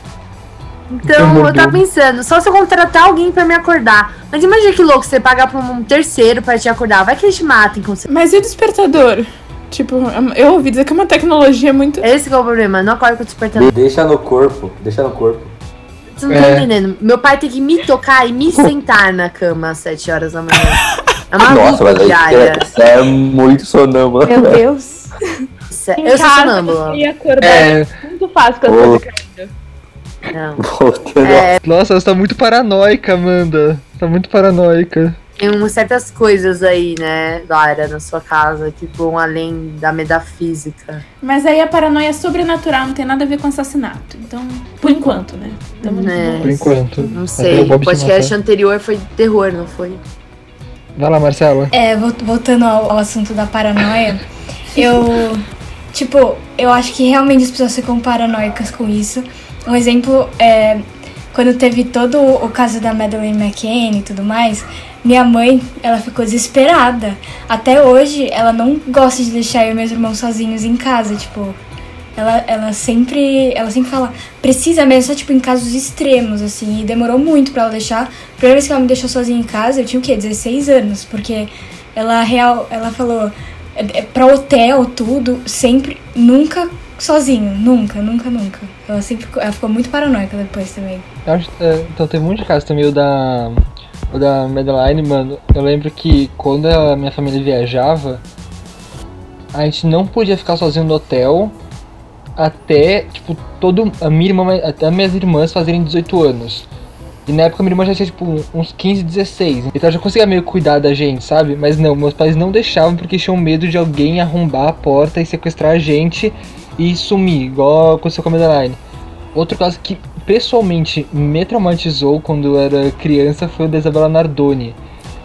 Então, Meu eu tava pensando, só se eu contratar alguém pra me acordar. Mas imagina que louco, você pagar pra um terceiro pra te acordar. Vai que eles te matem com você. Mas e o despertador? Tipo, eu ouvi dizer que é uma tecnologia muito. Esse que é o problema, não acorda com o despertador. Deixa no corpo, deixa no corpo. Você não tá É. entendendo. Meu pai tem que me tocar e me *laughs* sentar na cama às 7 horas da manhã. É uma Nossa, aí diária. você é muito sonâmbula. Meu Deus. *laughs* Eu sou sonâmbula. ia acordar É, muito fácil com as coisas caindo. Não. *laughs* É, nossa, você tá muito paranoica, Amanda. Tá muito paranoica. tem umas certas coisas aí, né, Lara, na sua casa que vão além da metafísica. Mas aí a paranoia é sobrenatural, não tem nada a ver com assassinato. Então, por enquanto, né? Tamo Né. Por enquanto. Não sei. o podcast anterior foi de terror, não foi? Vai lá, Marcela. É, vol- voltando ao, ao assunto da paranoia, eu. Tipo, eu acho que realmente as pessoas ficam paranoicas com isso. Um exemplo é quando teve todo o caso da Madeleine McCann e tudo mais. Minha mãe, ela ficou desesperada. Até hoje, ela não gosta de deixar eu e meus irmãos sozinhos em casa, tipo. Ela, ela sempre ela sempre fala, precisa mesmo, só tipo em casos extremos, assim, e demorou muito pra ela deixar. Primeira vez que ela me deixou sozinha em casa, eu tinha o quê? 16 anos, porque ela real, ela falou, é, é, pra hotel, tudo, sempre, nunca sozinho, nunca, nunca, nunca. Ela sempre ela ficou muito paranoica depois também. Acho- é, então monte de casos também, o da. O da Madeline, mano. Eu lembro que quando a minha família viajava, a gente não podia ficar sozinho no hotel até, tipo, todo. A minha irmã, até minhas irmãs fazerem 18 anos. E na época minha irmã já tinha, tipo, uns 15, 16. Então já conseguia meio cuidar da gente, sabe? Mas não, meus pais não deixavam porque tinham medo de alguém arrombar a porta e sequestrar a gente e sumir, igual aconteceu com a Madeline. Outro caso que pessoalmente me traumatizou quando eu era criança foi o da Isabela Nardoni.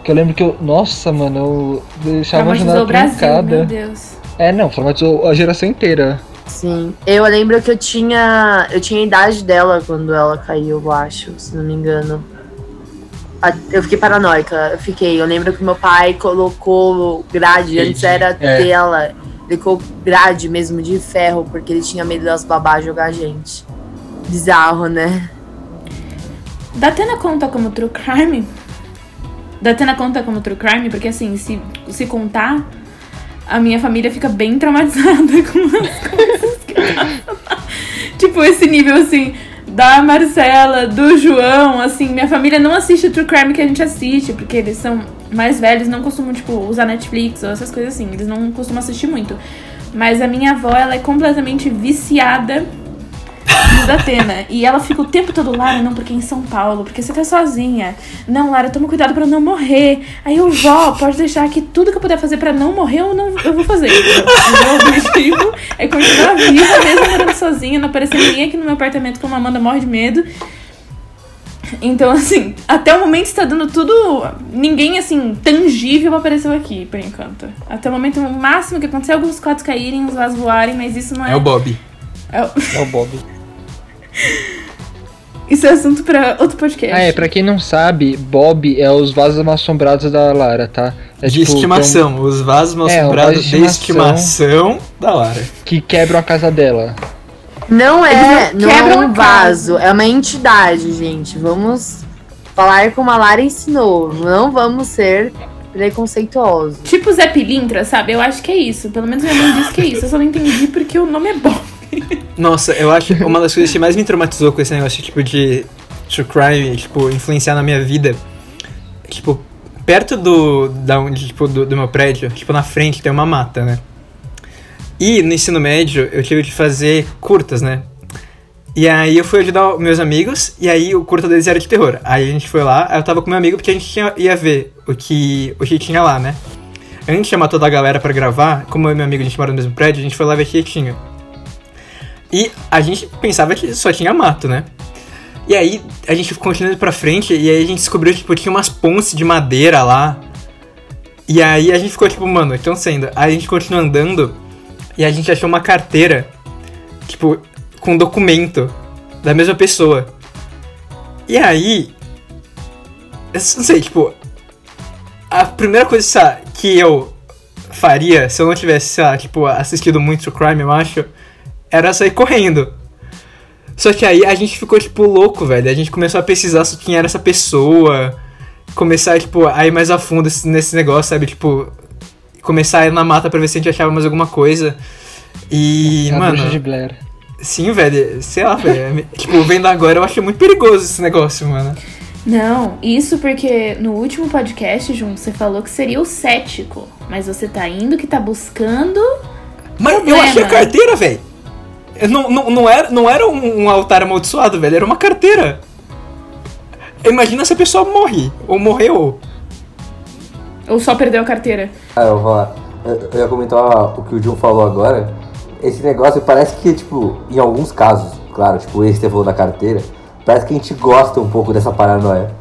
Que eu lembro que eu. Nossa, mano, eu deixava a Traumatizou janela o Brasil, trancada. meu Deus. É, não, traumatizou a geração inteira. Sim. Eu lembro que eu tinha. Eu tinha a idade dela quando ela caiu, eu acho, se não me engano. eu fiquei paranoica. Eu fiquei. Eu lembro que meu pai colocou grade, antes era É. tela. Ele colocou grade mesmo de ferro, porque ele tinha medo das babás jogar a gente. Bizarro, né? Datena conta como true crime? Datena conta como true crime? Porque assim, se, se contar, a minha família fica bem traumatizada *laughs* com as coisas que. Tipo, esse nível assim, da Marcela, do João, assim, minha família não assiste true crime que a gente assiste, porque eles são mais velhos, não costumam, tipo, usar Netflix ou essas coisas assim. Eles não costumam assistir muito. Mas a minha avó, ela é completamente viciada no Datena. E ela fica o tempo todo, Lara, não, porque é em São Paulo, porque você tá sozinha. Não, Lara, toma cuidado pra não morrer. Aí eu, vó, pode deixar que tudo que eu puder fazer pra não morrer, eu, não, eu vou fazer. O meu objetivo é continuar viva, mesmo morando sozinha, não aparecer ninguém aqui no meu apartamento como a Amanda morre de medo. Então, assim, até o momento está dando tudo. Ninguém, assim, tangível apareceu aqui, por enquanto. Até o momento, o máximo que aconteceu é alguns quadros caírem, os vasos voarem, mas isso não é. É o Bob. é o- É o Bob. *laughs* Isso é assunto pra outro podcast. Ah, é, pra quem não sabe, Bob é os vasos assombrados da Lara, tá? É de tipo, estimação. Os vasos mal É, assombrados vaso de de estimação. da Lara. que quebram a casa dela. Não é, não não é um a vaso, é uma entidade, gente. Vamos falar como a Lara ensinou. Não vamos ser preconceituosos. Tipo Zé Pilintra, sabe? Eu acho que é isso. Pelo menos minha mãe disse que é isso. Eu só não entendi porque o nome é bom. *laughs* Nossa, eu acho uma das coisas que mais me traumatizou com esse negócio, tipo, de true crime, tipo, influenciar na minha vida, tipo, perto do, da onde, tipo, do, do meu prédio, tipo, na frente tem uma mata, né? E no ensino médio eu tive que fazer curtas, né? E aí eu fui ajudar meus amigos, e aí o curta deles era de terror. Aí a gente foi lá, eu tava com meu amigo porque a gente tinha, ia ver o que, o que tinha lá, né? Antes de chamar toda a galera pra gravar, como eu e meu amigo a gente mora no mesmo prédio, a gente foi lá ver o que tinha. E a gente pensava que só tinha mato, né? E aí a gente continuou indo pra frente e aí a gente descobriu que tipo, tinha umas pontes de madeira lá. E aí a gente ficou tipo, mano, estão sendo. Aí a gente continuou andando e a gente achou uma carteira, tipo, com documento da mesma pessoa. E aí. Não sei, tipo. A primeira coisa que eu faria se eu não tivesse, sei lá, tipo, assistido muito True Crime, eu acho, era sair correndo. Só que aí a gente ficou, tipo, louco, velho. A gente começou a pesquisar sobre quem era essa pessoa. Começar, tipo, a ir mais a fundo nesse- negócio, sabe? Tipo, começar a ir na mata pra ver se a gente achava mais alguma coisa. E, a mano. de Blair. Sim, velho. Sei lá, velho. tipo, vendo agora, eu acho muito perigoso esse negócio, mano. Não, isso porque no último podcast, Jun, você falou que seria o cético. Mas você tá indo que tá buscando. Mas eu Problema. achei a carteira, velho. Não, não, não era, não era um, altar amaldiçoado, velho. Era uma carteira. Imagina se a pessoa morre. Ou morreu. Ou só perdeu a carteira. Ah, eu vou falar. Eu, eu ia comentar o que o John falou agora. Esse negócio parece que, tipo, em alguns casos, claro, tipo, esse que você falou da carteira, parece que a gente gosta um pouco dessa paranoia.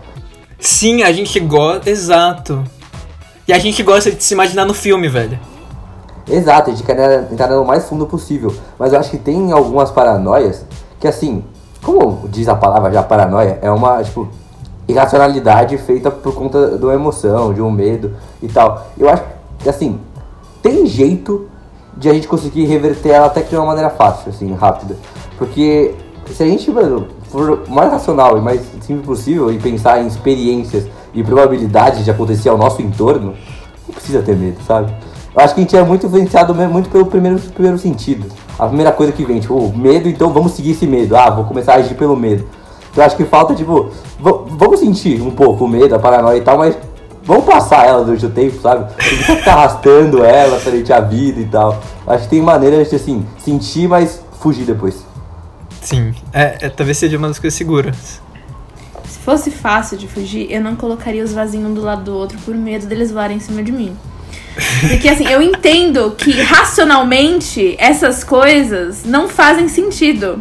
Sim, a gente gosta. Exato. E a gente gosta de se imaginar no filme, velho. Exato, a gente quer entrar no mais fundo possível. Mas eu acho que tem algumas paranoias que, assim, como diz a palavra já, paranoia, é uma, tipo, irracionalidade feita por conta de uma emoção, de um medo e tal. Eu acho que, assim, tem jeito de a gente conseguir reverter ela até que de uma maneira fácil, assim, rápida. Porque se a gente, mano, for mais racional e mais simples possível e pensar em experiências e probabilidades de acontecer ao nosso entorno, não precisa ter medo, sabe? Eu acho que a gente é muito influenciado muito pelo primeiro, primeiro sentido. A primeira coisa que vem, tipo, medo, então vamos seguir esse medo. Ah, vou começar a agir pelo medo. Eu acho que falta, tipo, vamos sentir um pouco o medo, a paranoia e tal, mas vamos passar ela durante o tempo, sabe? Não ficar arrastando ela durante a vida e tal. Acho que tem maneiras de, assim, sentir, mas fugir depois. Sim. É, é, talvez seja uma das coisas seguras. Se fosse fácil de fugir, eu não colocaria os vasinhos um do lado do outro por medo deles voarem em cima de mim. Porque assim, eu entendo que racionalmente essas coisas não fazem sentido.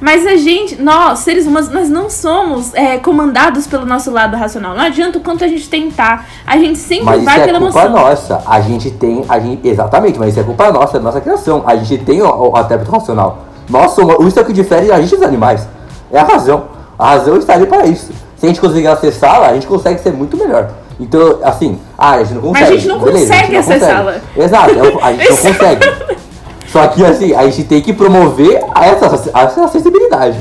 Mas a gente, nós, seres humanos, nós não somos é, comandados pelo nosso lado racional. Não adianta o quanto a gente tentar. A gente sempre Mas isso vai é pela culpa emoção. nossa. A gente tem. A gente, exatamente, mas isso é culpa nossa, da nossa criação. A gente tem o, o racional. Nós somos. Isso é o que difere a gente dos animais. É a razão. A razão está ali para isso. Se a gente conseguir acessá-la, a gente consegue ser muito melhor. Então, assim, ah, a gente não consegue. Mas a gente não beleza, consegue não acessá-la. consegue. Exato, é a gente não *laughs* consegue. Só que, assim, a gente tem que promover essa, essa acessibilidade.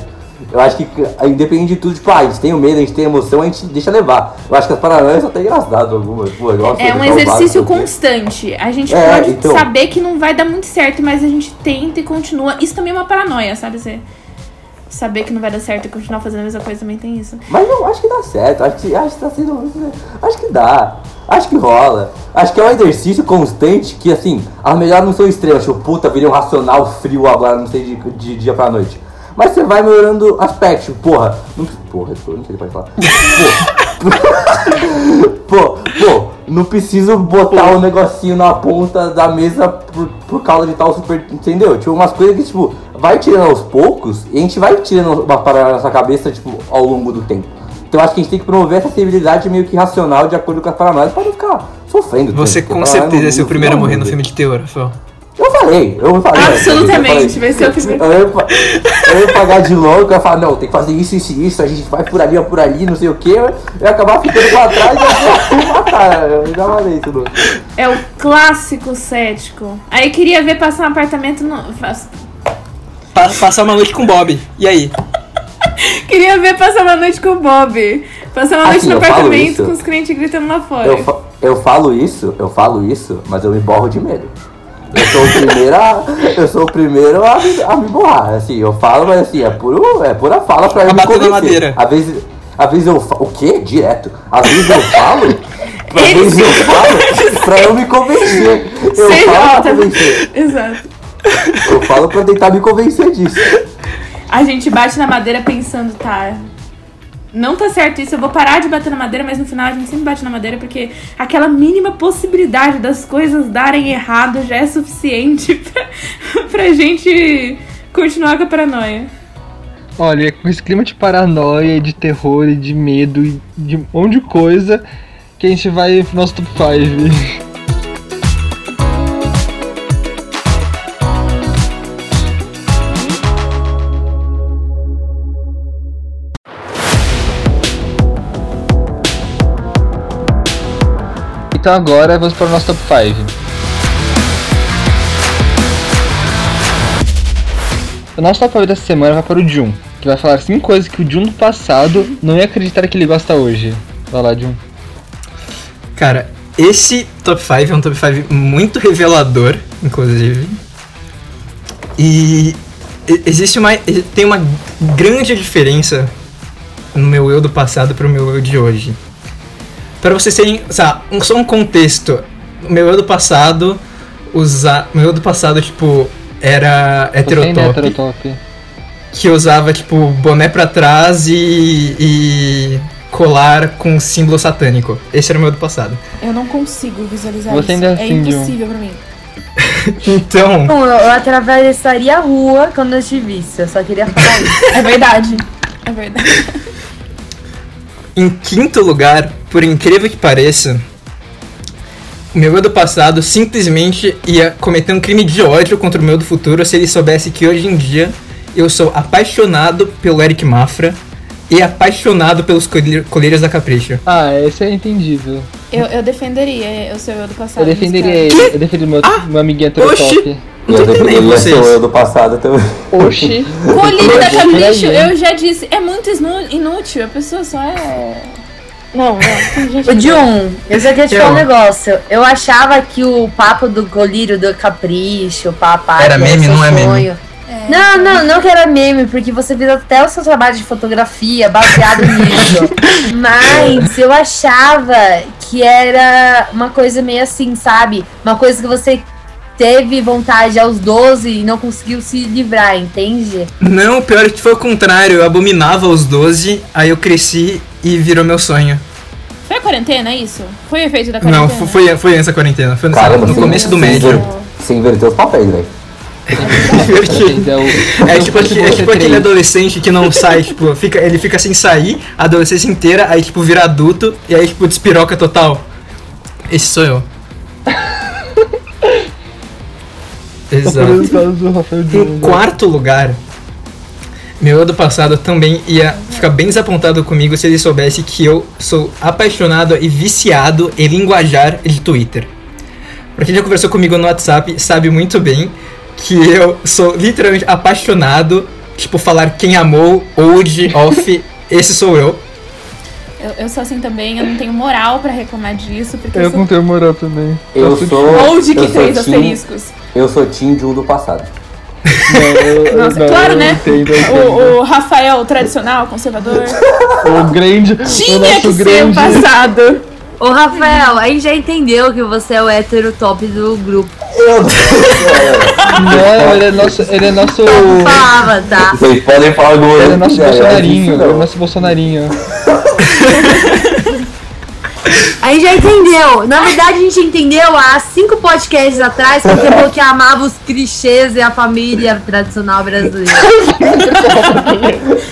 Eu acho que, independente de tudo, tipo, ah, a gente tem o medo, a gente tem emoção, a gente deixa levar. Eu acho que as paranoias são até engraçadas algumas. Pô, nossa, É um exercício básico, constante. A gente É, pode então. saber que não vai dar muito certo, mas a gente tenta e continua. Isso também é uma paranoia, sabe? Você saber que não vai dar certo e continuar fazendo a mesma coisa também tem isso. Mas eu acho que dá certo, acho que, acho que tá sendo. Acho que dá. Acho que rola. Acho que é um exercício constante que, assim, as melhores não são extremas. Tipo, puta, virei um racional frio agora, não sei, de, de dia pra noite. Mas você vai melhorando aspectos. Tipo, porra, não, porra, não sei o que pode falar. Pô, *laughs* pô, não preciso botar o negocinho na ponta da mesa por, por causa de tal super. Entendeu? Tipo, umas coisas que, tipo, vai tirando aos poucos e a gente vai tirando uma parada na nossa cabeça, tipo, ao longo do tempo. Então acho que a gente tem que promover essa sensibilidade meio que racional de acordo com as paranoias para não ficar sofrendo. Você porque com paranoia certeza é seu não- primeiro a morrer no filme de terror, Rafael. Eu falei, eu falei. Absolutamente, eu vai ser o primeiro. Eu ia, pa- eu ia pagar de louco, eu ia falar, não, tem que fazer isso, isso e isso, a gente vai por ali, por ali, não sei o que. Eu ia acabar ficando pra trás e ia *laughs* matar. Eu já falei isso, não. É o clássico cético. Aí queria ver passar um apartamento no. passar uma noite com o Bob. E aí? *laughs* Queria ver passar uma noite com o Bob. Passar uma noite Assim, no eu falo apartamento com os clientes gritando lá fora. Eu, fa- eu falo isso, eu falo isso, mas eu me borro de medo. Eu sou o primeiro a, eu sou o primeiro a, me- a me borrar. Assim, eu falo, mas assim, é, puro, é pura fala pra eu me convencer. madeira. Às vezes, às vezes eu falo. O quê? Direto. Às vezes eu falo. *laughs* Às vezes eu falo pra eu me convencer. Eu Seja falo pra alta. convencer. Exato. Eu falo pra tentar me convencer disso. A gente bate na madeira pensando, tá. Não tá certo isso, eu vou parar de bater na madeira, mas no final a gente sempre bate na madeira porque aquela mínima possibilidade das coisas darem errado já é suficiente *laughs* pra, pra gente continuar com a paranoia. Olha, com esse clima de paranoia, de terror de medo de um monte de coisa que a gente vai pro nosso top 5. *laughs* Então agora vamos para o nosso top 5. O nosso top 5 dessa semana vai para o Jun, que vai falar 5 coisas que o Jun do passado não ia acreditar que ele gosta hoje. Vai lá, Jun. Cara, esse top 5 é um top 5 muito revelador, inclusive. E existe uma. tem uma grande diferença no meu eu do passado pro meu eu de hoje. Pra vocês terem, sabe, um, só um contexto. O meu eu do passado usa, o meu eu do passado tipo era Você ainda é heterotop, heterotop. que usava tipo boné pra trás e, e colar com símbolo satânico. Esse era o meu eu do passado. Eu não consigo visualizar Você isso. ainda é é assim, impossível pra mim. Então, Bom, eu, eu atravessaria a rua quando eu te visse. Eu só queria falar isso. É verdade. É verdade. Em quinto lugar, por incrível que pareça, o meu eu do passado simplesmente ia cometer um crime de ódio contra o meu do futuro se ele soubesse que hoje em dia eu sou apaixonado pelo Eric Mafra e apaixonado pelos colhe- colírios da Capricho. Ah, esse é entendível. Eu, eu defenderia o seu eu do passado. Eu defenderia ele. Eu defenderia meu, meu amiguinho heterotop. oxi. Não eu ser vocês. o eu do passado também. Oxi. Colírio da Oxi, Capricho, eu já disse, é muito inútil. A pessoa só é. Não, não. Tem gente Ô, que- Jun, eu só queria te falar um negócio. Eu achava que o papo do colírio do capricho, papai, Era meme, não é meme. sonho. Não, não, não que era meme, porque você fez até o seu trabalho de fotografia baseado nisso. *laughs* Mas eu achava que era uma coisa meio assim, sabe? Uma coisa que você teve vontade aos 12 e não conseguiu se livrar, entende? Não, o pior é que foi o contrário, eu abominava os 12, aí eu cresci e virou meu sonho. Foi a quarentena, é isso? Foi o efeito da quarentena? Não, foi, foi essa quarentena, foi no, Caramba, no você- começo do médio. Você inverteu os papéis, velho. É, É tipo, futebol é tipo C3. aquele adolescente que não sai, tipo, fica, ele fica sem sair a adolescência inteira, aí tipo vira adulto e aí tipo despiroca total. Esse sou eu. *laughs* Exato. Em quarto lugar, meu eu do passado também ia ficar bem desapontado comigo se ele soubesse que eu sou apaixonado e viciado em linguajar de Twitter. Pra quem já conversou comigo no WhatsApp, sabe muito bem que eu sou literalmente apaixonado, tipo, falar quem amou, old, off, *laughs* esse sou eu. Eu, eu sou assim também, eu não tenho moral pra reclamar disso, porque eu, Eu sou não tenho moral também. Eu de- sou. old que eu três team- asteriscos. Eu sou Team Jun do passado. Não, eu- Nossa, não, claro, né? entendo, eu entendo. O, o Rafael tradicional, conservador, O grande. o tinha nosso que ser o grande. passado. Ô, Rafael, a gente já entendeu que você é o hétero top do grupo. Eu Não, ele é nosso. Ele é nosso. Falava, tá? Vocês podem falar do Ele é nosso quiserem, Bolsonarinho. isso Ele é nosso Bolsonarinho. *laughs* A gente já entendeu. Na verdade, a gente entendeu há cinco podcasts atrás que você falou que amava os clichês e a família tradicional brasileira.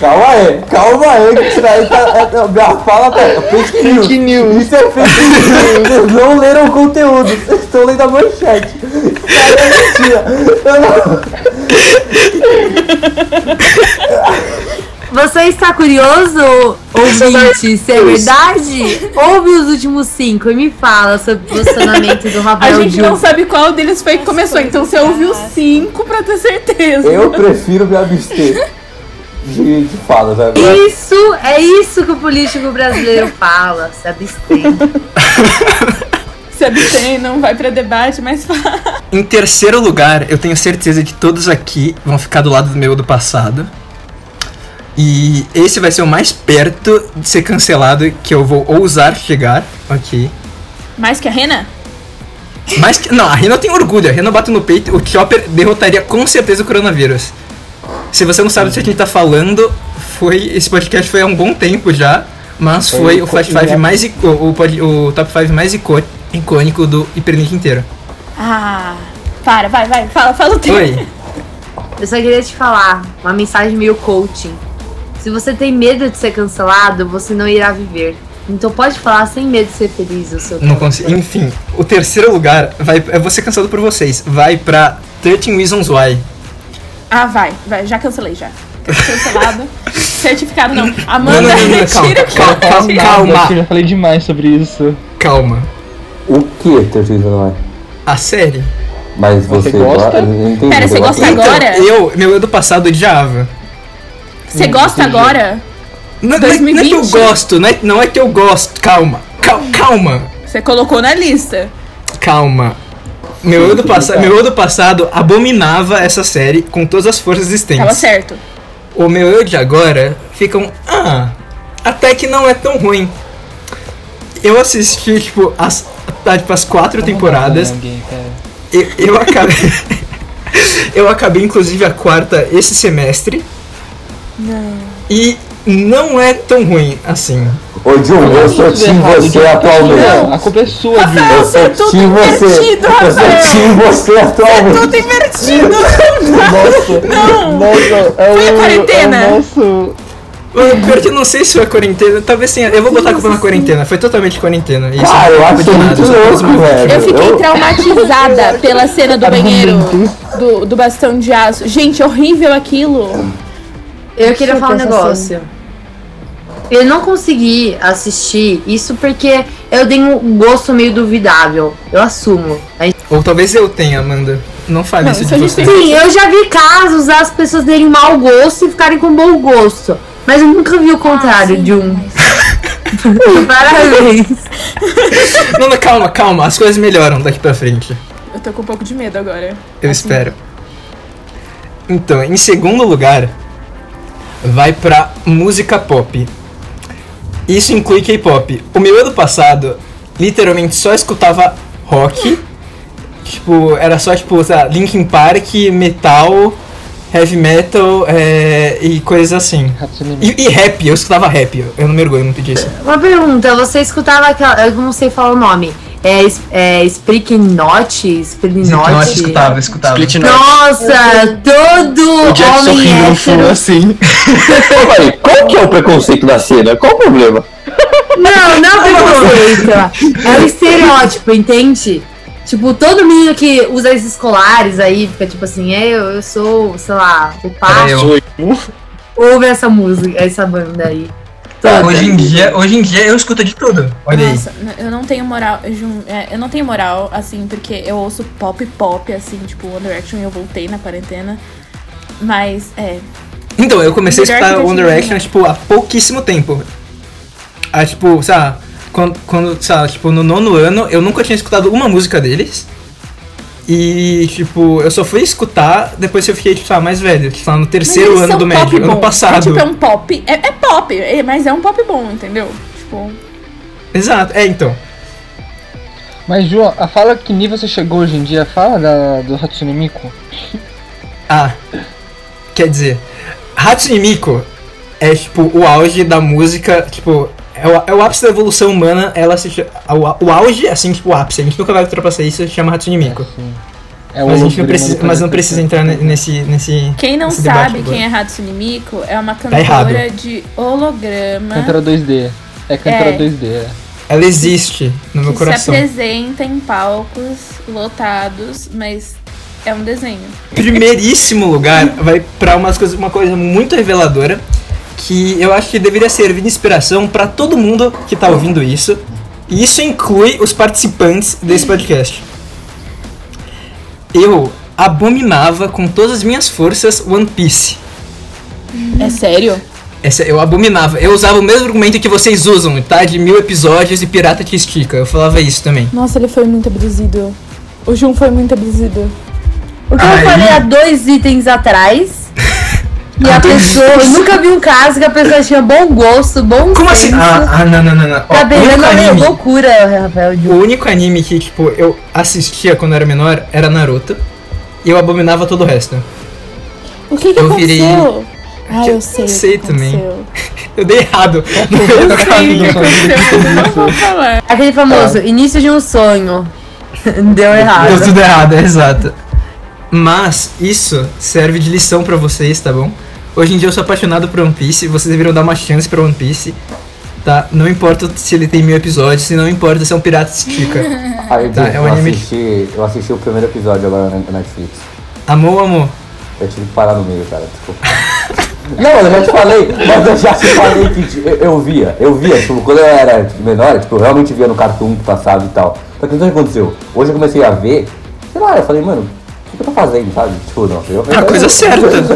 Calma aí, calma aí, que isso daí tá. é- é- minha fala tá. é Fake news. Fake news. Isso é fake news. Vocês não leram o conteúdo, vocês estão lendo a manchete. Isso aí é mentira. Eu não- Você está curioso, ouvinte, se é verdade? Ouve os últimos cinco e me fala sobre o posicionamento do A Rafael gente não Júnior. sabe qual deles foi que começou, então você ouviu cinco pra ter certeza. Eu prefiro me abster de, de falas. né? Isso, é isso que o político brasileiro fala, se abstém. Se abstém, não vai pra debate, mas fala. Em terceiro lugar, eu tenho certeza que todos aqui vão ficar do lado do meu do passado. E esse vai ser o mais perto de ser cancelado que eu vou ousar chegar. Ok. Mais que a Rena? Mas que. Não, a Rena tem orgulho. A Rena bate no peito. O Chopper derrotaria com certeza o coronavírus. Se você não sabe do que a gente tá falando, foi. Esse podcast foi há um bom tempo já. Mas Foi foi, o Flash 5 mais. ico- O, pod- o top 5 mais icô- icônico do Hiperlink inteiro. Ah, para, vai, vai, fala, fala o teu. Oi. *laughs* Eu só queria te falar uma mensagem meio coaching. Se você tem medo de ser cancelado, você não irá viver. Então pode falar sem medo de ser feliz o seu Não consigo. Enfim, o terceiro lugar vai. Eu vou ser cansado por vocês. Vai pra 13 Reasons Why. Ah, vai, vai, já cancelei já. Cancelado. *laughs* Certificado não. Não, Amanda, não, não, não, *laughs* retira calma, o que calma, calma. Que eu já falei demais sobre isso. Calma. O que, Terceiro não é? A série? Mas Você você, gosta? Não entendi, Pera, você gosta Então, agora? eu, meu eu do passado odiava. Você gosta agora? Não, não é- não é que eu 2020? gosto, não é, não é que eu gosto. Calma, cal- calma, Você colocou na lista. calma. Meu eu, do passa meu eu do passado abominava essa série com todas as forças Tava existentes. certo. O meu eu de agora fica um. Ah, até que não é tão ruim. Eu assisti, tipo, as, tá, tipo, as quatro temporadas. Alguém, cara. Eu, eu acabei. *laughs* eu acabei, inclusive, a quarta esse semestre. Não. E não é tão ruim assim. Ô, Jun, eu sou Tudo Team errado, você Gui. atualmente. Não, a culpa é sua, Gui. Rafael, Eu é sou tudo Team você. Eu sou. Team você atualmente. Tudo invertido. Nossa, Não. nossa, é Foi a quarentena. É o nosso. Mano, Pior que eu não sei se foi a quarentena. Talvez sim. Eu vou botar a culpa na quarentena. Foi totalmente quarentena. Isso não eu é acho nada, muito louco, velho. Eu fiquei Eu- traumatizada pela cena do banheiro Argumentos. do, do bastão de aço. Gente, horrível aquilo. Eu queria falar um pensar negócio. Eu não consegui assistir isso porque eu tenho um gosto meio duvidável. Eu assumo. Ou talvez eu tenha, Amanda. Não fale Não, isso de você. Sim, eu já vi casos das pessoas terem mau gosto e ficarem com bom gosto. Mas eu nunca vi o contrário de um. *laughs* Parabéns. *laughs* Não, não, calma, calma. As coisas melhoram daqui pra frente. Eu tô com um pouco de medo agora. Eu espero. Então, em segundo lugar, vai pra música pop. Isso inclui K-pop. O meu ano passado, literalmente só escutava rock. Tipo, era só tipo, sei lá, Linkin Park, metal, heavy metal é, e coisas assim. E, e rap, eu escutava rap, eu- eu não me orgulho muito disso. Uma pergunta, você escutava aquela. Eu não sei falar o nome. É, es- é Spricknote? Spricknote? escutava. Nossa, todo homem hétero. assim. Calma aí, qual que é o preconceito da cena? Qual o problema? Não, não é preconceito. É o estereótipo, entende? Tipo, todo menino que usa esses colares aí, fica tipo assim, é, eu, eu sou, sei lá, o pai. Ouve essa música, essa banda aí. Toda. Hoje em dia, hoje em dia eu escuto de tudo. Olha Nossa, n- eu não tenho moral, é, eu não tenho moral, assim, porque eu ouço pop pop, assim, tipo One Direction e eu voltei na quarentena. Mas, é, aí. Então, eu comecei a Melhor escutar que eu One Direction, tipo, há pouquíssimo tempo. Ah, tipo, sei lá, quando, quando, sei lá, tipo, no nono ano, eu nunca tinha escutado uma música deles. E, tipo, eu só fui escutar depois que eu fiquei, tipo, lá, mais velho. Tipo, no terceiro ano são do médio, ano passado. É, tipo, é um pop, é, é pop, é- mas é um pop bom, entendeu? Tipo, Exato, é, então. Mas, Ju, a fala que nível você chegou hoje em dia, fala da, do Hatsune Miku. Ah, quer dizer, Hatsune Miku é tipo o auge da música, tipo, é o, é o ápice da evolução humana, ela se chama, o, o auge, assim, tipo, o ápice, a gente nunca vai ultrapassar isso, se chama Hatsune Miku. Assim, é o Mas a gente não precisa, mas não precisa entrar ne- nesse, nesse quem não nesse sabe agora. quem é Hatsune Miku, é uma Tá cantora de holograma Cantora 2D. É cantora É. 2D, é. Ela existe no meu coração. se apresenta em palcos lotados, mas é um desenho. Primeiríssimo lugar vai pra umas coisas, uma coisa muito reveladora que eu acho que deveria servir de inspiração pra todo mundo que tá ouvindo isso. E isso inclui os participantes desse podcast. Eu abominava com todas as minhas forças One Piece. É sério? Essa, eu abominava. Eu usava o mesmo argumento que vocês usam, tá? De mil episódios e pirata que estica. Eu falava isso também. Nossa, ele foi muito abduzido. O Jun foi muito abduzido. O que Aí- eu falei há dois itens atrás. E a pessoa. Eu nunca vi um caso que a pessoa tinha bom gosto, bom Como assim? Ah, ah, não, não, não, não. Ó, Tá o beirando único a anime- loucura, Rafael. de- O único anime que, tipo, eu assistia quando eu era menor era Naruto. E eu abominava todo o resto. O que que Eu virei- aconteceu? Ah, eu sei. que sei também. *laughs* Eu dei errado Eu sei o que aconteceu, eu não vou falar. Aquele famoso, início de um sonho. *laughs* Deu errado. Deu tudo errado, é exato. Mas isso serve de lição pra vocês, tá bom? Hoje em dia eu sou apaixonado por One Piece, vocês deveriam dar uma chance pra One Piece. Tá? Não importa se ele tem mil episódios, não importa se é um pirata estica. *laughs* Aí, Tá, Ju, é um eu, anime- assisti, eu assisti o primeiro episódio agora na Netflix. Amor, amor. Eu tive que parar no meio, cara, desculpa. *laughs* Não, eu já te falei, mas eu já te falei que eu, eu via, eu via, tipo, quando eu era tipo, menor, tipo, eu realmente via no cartoon que passava e tal. Só que então o que aconteceu? Hoje eu comecei a ver, sei lá, eu falei, mano, que que eu tô fazendo, sabe? Tipo, não, eu A coisa certa. Falei,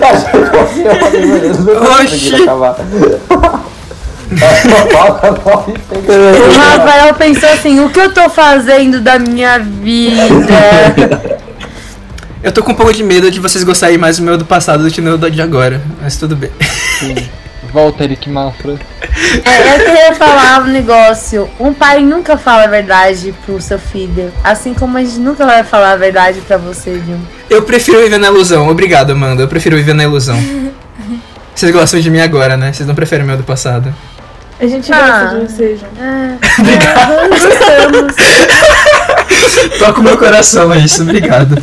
Oxi. O Rafael pensou assim, o que eu tô fazendo da minha vida? Eu tô com um pouco de medo de vocês gostarem mais do meu do passado do que do meu de agora, mas tudo bem. Volta, Eric Mafra. É, eu queria falar um negócio. Um pai nunca fala a verdade pro seu filho. Assim como a gente nunca vai falar a verdade pra você, viu? Eu prefiro viver na ilusão, obrigado, Amanda. Eu prefiro viver na ilusão. *laughs* Vocês gostam de mim agora, né? Vocês não preferem o meu do passado. A gente Ah. gosta de você, Jun. É, *laughs* gostamos. *laughs* Toca o meu coração é isso, obrigado.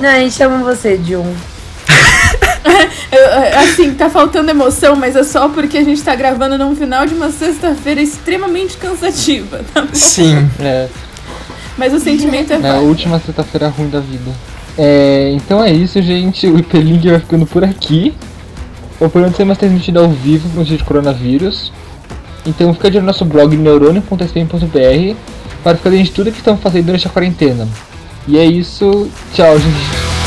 Não, a gente ama você, Jun. *laughs* Eu, assim, tá faltando emoção, mas é só porque a gente tá gravando num final de uma sexta-feira extremamente cansativa, tá bom? Sim. É, Mas o sentimento é na válido. última sexta-feira ruim da vida. É, então é isso, gente. O Hiperlink vai ficando por aqui. O programa ser mais transmitido ao vivo por dia de coronavírus. Então fica de olho no nosso blog neurônio.spm.br para ficar dentro de tudo que estamos fazendo durante a quarentena. E é isso. Tchau, gente.